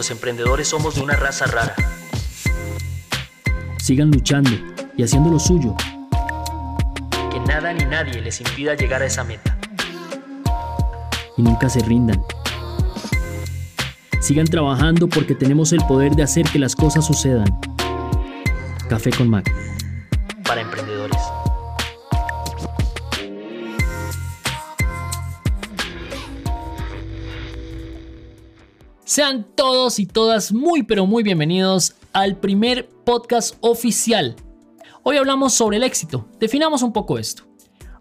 Los emprendedores somos de una raza rara. Sigan luchando y haciendo lo suyo. Que nada ni nadie les impida llegar a esa meta. Y nunca se rindan. Sigan trabajando porque tenemos el poder de hacer que las cosas sucedan. Café con Mac. Para emprendedores. Sean todos y todas muy pero muy bienvenidos al primer podcast oficial. Hoy hablamos sobre el éxito. Definamos un poco esto.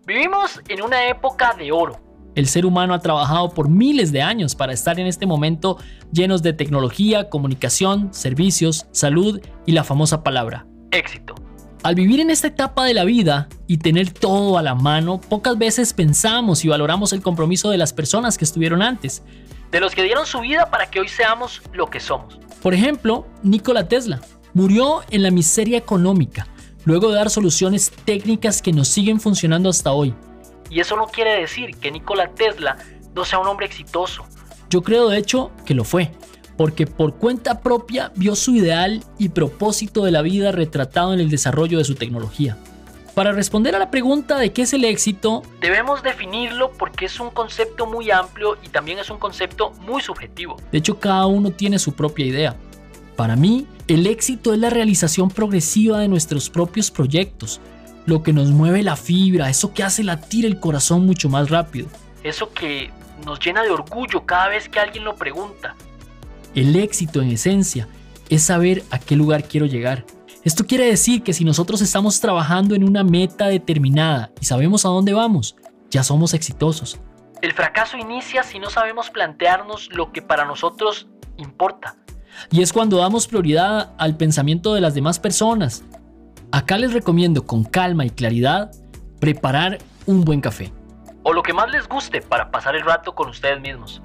Vivimos en una época de oro. El ser humano ha trabajado por miles de años para estar en este momento llenos de tecnología, comunicación, servicios, salud y la famosa palabra, éxito. Al vivir en esta etapa de la vida y tener todo a la mano, pocas veces pensamos y valoramos el compromiso de las personas que estuvieron antes de los que dieron su vida para que hoy seamos lo que somos. Por ejemplo, Nikola Tesla murió en la miseria económica, luego de dar soluciones técnicas que nos siguen funcionando hasta hoy. Y eso no quiere decir que Nikola Tesla no sea un hombre exitoso. Yo creo de hecho que lo fue, porque por cuenta propia vio su ideal y propósito de la vida retratado en el desarrollo de su tecnología. Para responder a la pregunta de qué es el éxito, debemos definirlo porque es un concepto muy amplio y también es un concepto muy subjetivo. De hecho, cada uno tiene su propia idea. Para mí, el éxito es la realización progresiva de nuestros propios proyectos, lo que nos mueve la fibra, eso que hace latir el corazón mucho más rápido. Eso que nos llena de orgullo cada vez que alguien lo pregunta. El éxito en esencia es saber a qué lugar quiero llegar esto quiere decir que si nosotros estamos trabajando en una meta determinada y sabemos a dónde vamos, ya somos exitosos. El fracaso inicia si no sabemos plantearnos lo que para nosotros importa. Y es cuando damos prioridad al pensamiento de las demás personas. Acá les recomiendo con calma y claridad preparar un buen café. O lo que más les guste para pasar el rato con ustedes mismos.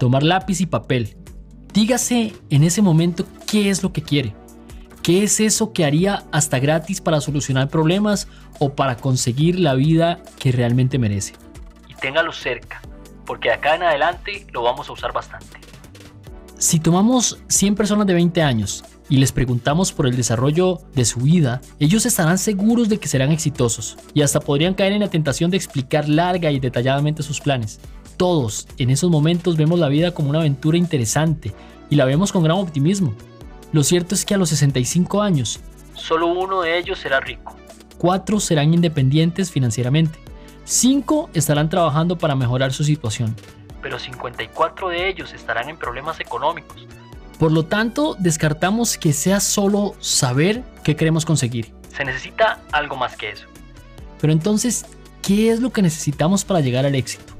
Tomar lápiz y papel. Dígase en ese momento qué es lo que quiere ¿Qué es eso que haría hasta gratis para solucionar problemas o para conseguir la vida que realmente merece? Y téngalo cerca, porque de acá en adelante lo vamos a usar bastante. Si tomamos 100 personas de 20 años y les preguntamos por el desarrollo de su vida, ellos estarán seguros de que serán exitosos y hasta podrían caer en la tentación de explicar larga y detalladamente sus planes. Todos en esos momentos vemos la vida como una aventura interesante y la vemos con gran optimismo. Lo cierto es que a los 65 años, solo uno de ellos será rico. Cuatro serán independientes financieramente. Cinco estarán trabajando para mejorar su situación. Pero 54 de ellos estarán en problemas económicos. Por lo tanto, descartamos que sea solo saber qué queremos conseguir. Se necesita algo más que eso. Pero entonces, ¿qué es lo que necesitamos para llegar al éxito?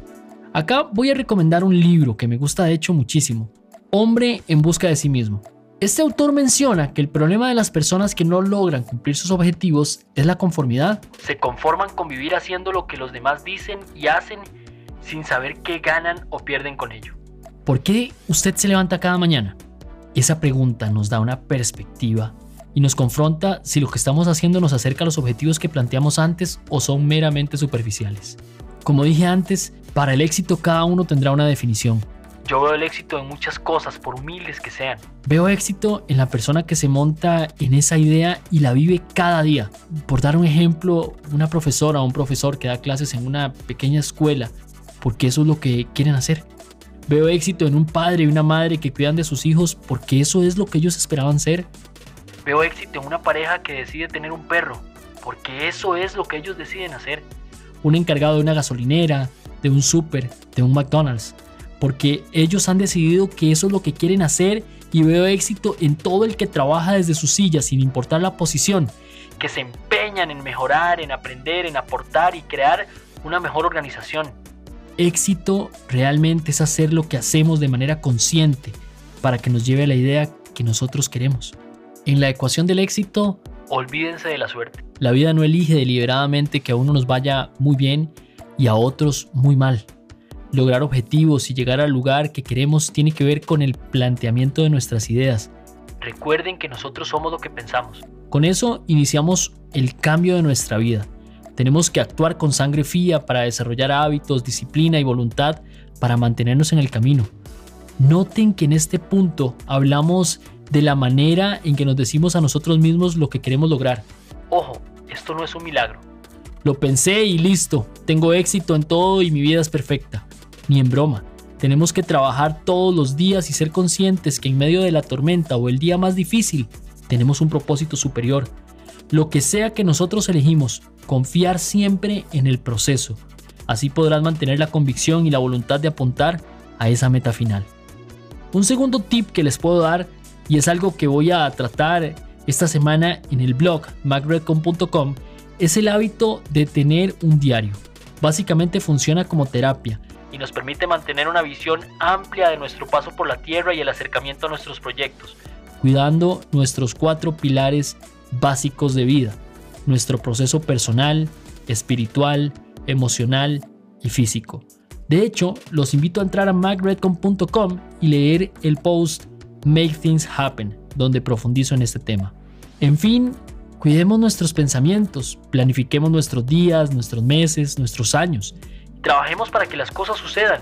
Acá voy a recomendar un libro que me gusta de hecho muchísimo. Hombre en busca de sí mismo. Este autor menciona que el problema de las personas que no logran cumplir sus objetivos es la conformidad. Se conforman con vivir haciendo lo que los demás dicen y hacen sin saber qué ganan o pierden con ello. ¿Por qué usted se levanta cada mañana? Esa pregunta nos da una perspectiva y nos confronta si lo que estamos haciendo nos acerca a los objetivos que planteamos antes o son meramente superficiales. Como dije antes, para el éxito cada uno tendrá una definición. Yo veo el éxito en muchas cosas, por humildes que sean. Veo éxito en la persona que se monta en esa idea y la vive cada día. Por dar un ejemplo, una profesora o un profesor que da clases en una pequeña escuela, porque eso es lo que quieren hacer. Veo éxito en un padre y una madre que cuidan de sus hijos porque eso es lo que ellos esperaban ser. Veo éxito en una pareja que decide tener un perro porque eso es lo que ellos deciden hacer. Un encargado de una gasolinera, de un súper, de un McDonald's porque ellos han decidido que eso es lo que quieren hacer y veo éxito en todo el que trabaja desde su silla sin importar la posición. Que se empeñan en mejorar, en aprender, en aportar y crear una mejor organización. Éxito realmente es hacer lo que hacemos de manera consciente para que nos lleve a la idea que nosotros queremos. En la ecuación del éxito, olvídense de la suerte. La vida no elige deliberadamente que a uno nos vaya muy bien y a otros muy mal. Lograr objetivos y llegar al lugar que queremos tiene que ver con el planteamiento de nuestras ideas. Recuerden que nosotros somos lo que pensamos. Con eso iniciamos el cambio de nuestra vida. Tenemos que actuar con sangre fría para desarrollar hábitos, disciplina y voluntad para mantenernos en el camino. Noten que en este punto hablamos de la manera en que nos decimos a nosotros mismos lo que queremos lograr. Ojo, esto no es un milagro. Lo pensé y listo, tengo éxito en todo y mi vida es perfecta. Ni en broma. Tenemos que trabajar todos los días y ser conscientes que en medio de la tormenta o el día más difícil tenemos un propósito superior. Lo que sea que nosotros elegimos, confiar siempre en el proceso. Así podrás mantener la convicción y la voluntad de apuntar a esa meta final. Un segundo tip que les puedo dar, y es algo que voy a tratar esta semana en el blog macredcom.com, es el hábito de tener un diario. Básicamente funciona como terapia y nos permite mantener una visión amplia de nuestro paso por la Tierra y el acercamiento a nuestros proyectos. Cuidando nuestros cuatro pilares básicos de vida, nuestro proceso personal, espiritual, emocional y físico. De hecho, los invito a entrar a macredcom.com y leer el post Make Things Happen, donde profundizo en este tema. En fin, cuidemos nuestros pensamientos, planifiquemos nuestros días, nuestros meses, nuestros años. Trabajemos para que las cosas sucedan.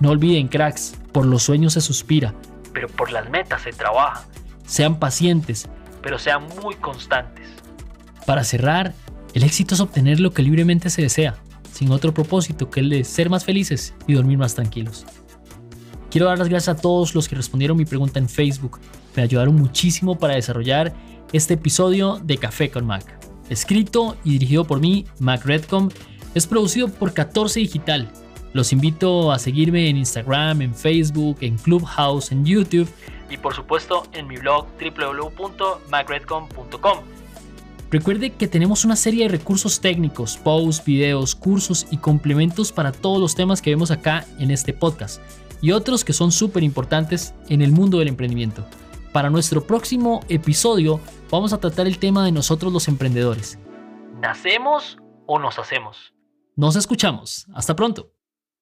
No olviden, cracks, por los sueños se suspira. Pero por las metas se trabaja. Sean pacientes. Pero sean muy constantes. Para cerrar, el éxito es obtener lo que libremente se desea sin otro propósito que el de ser más felices y dormir más tranquilos. Quiero dar las gracias a todos los que respondieron mi pregunta en Facebook. Me ayudaron muchísimo para desarrollar este episodio de Café con Mac. Escrito y dirigido por mí, Mac Redcom, es producido por 14 Digital. Los invito a seguirme en Instagram, en Facebook, en Clubhouse, en YouTube y por supuesto en mi blog www.macredcom.com Recuerde que tenemos una serie de recursos técnicos, posts, videos, cursos y complementos para todos los temas que vemos acá en este podcast y otros que son súper importantes en el mundo del emprendimiento. Para nuestro próximo episodio vamos a tratar el tema de nosotros los emprendedores. ¿Nacemos o nos hacemos? Nos escuchamos. Hasta pronto.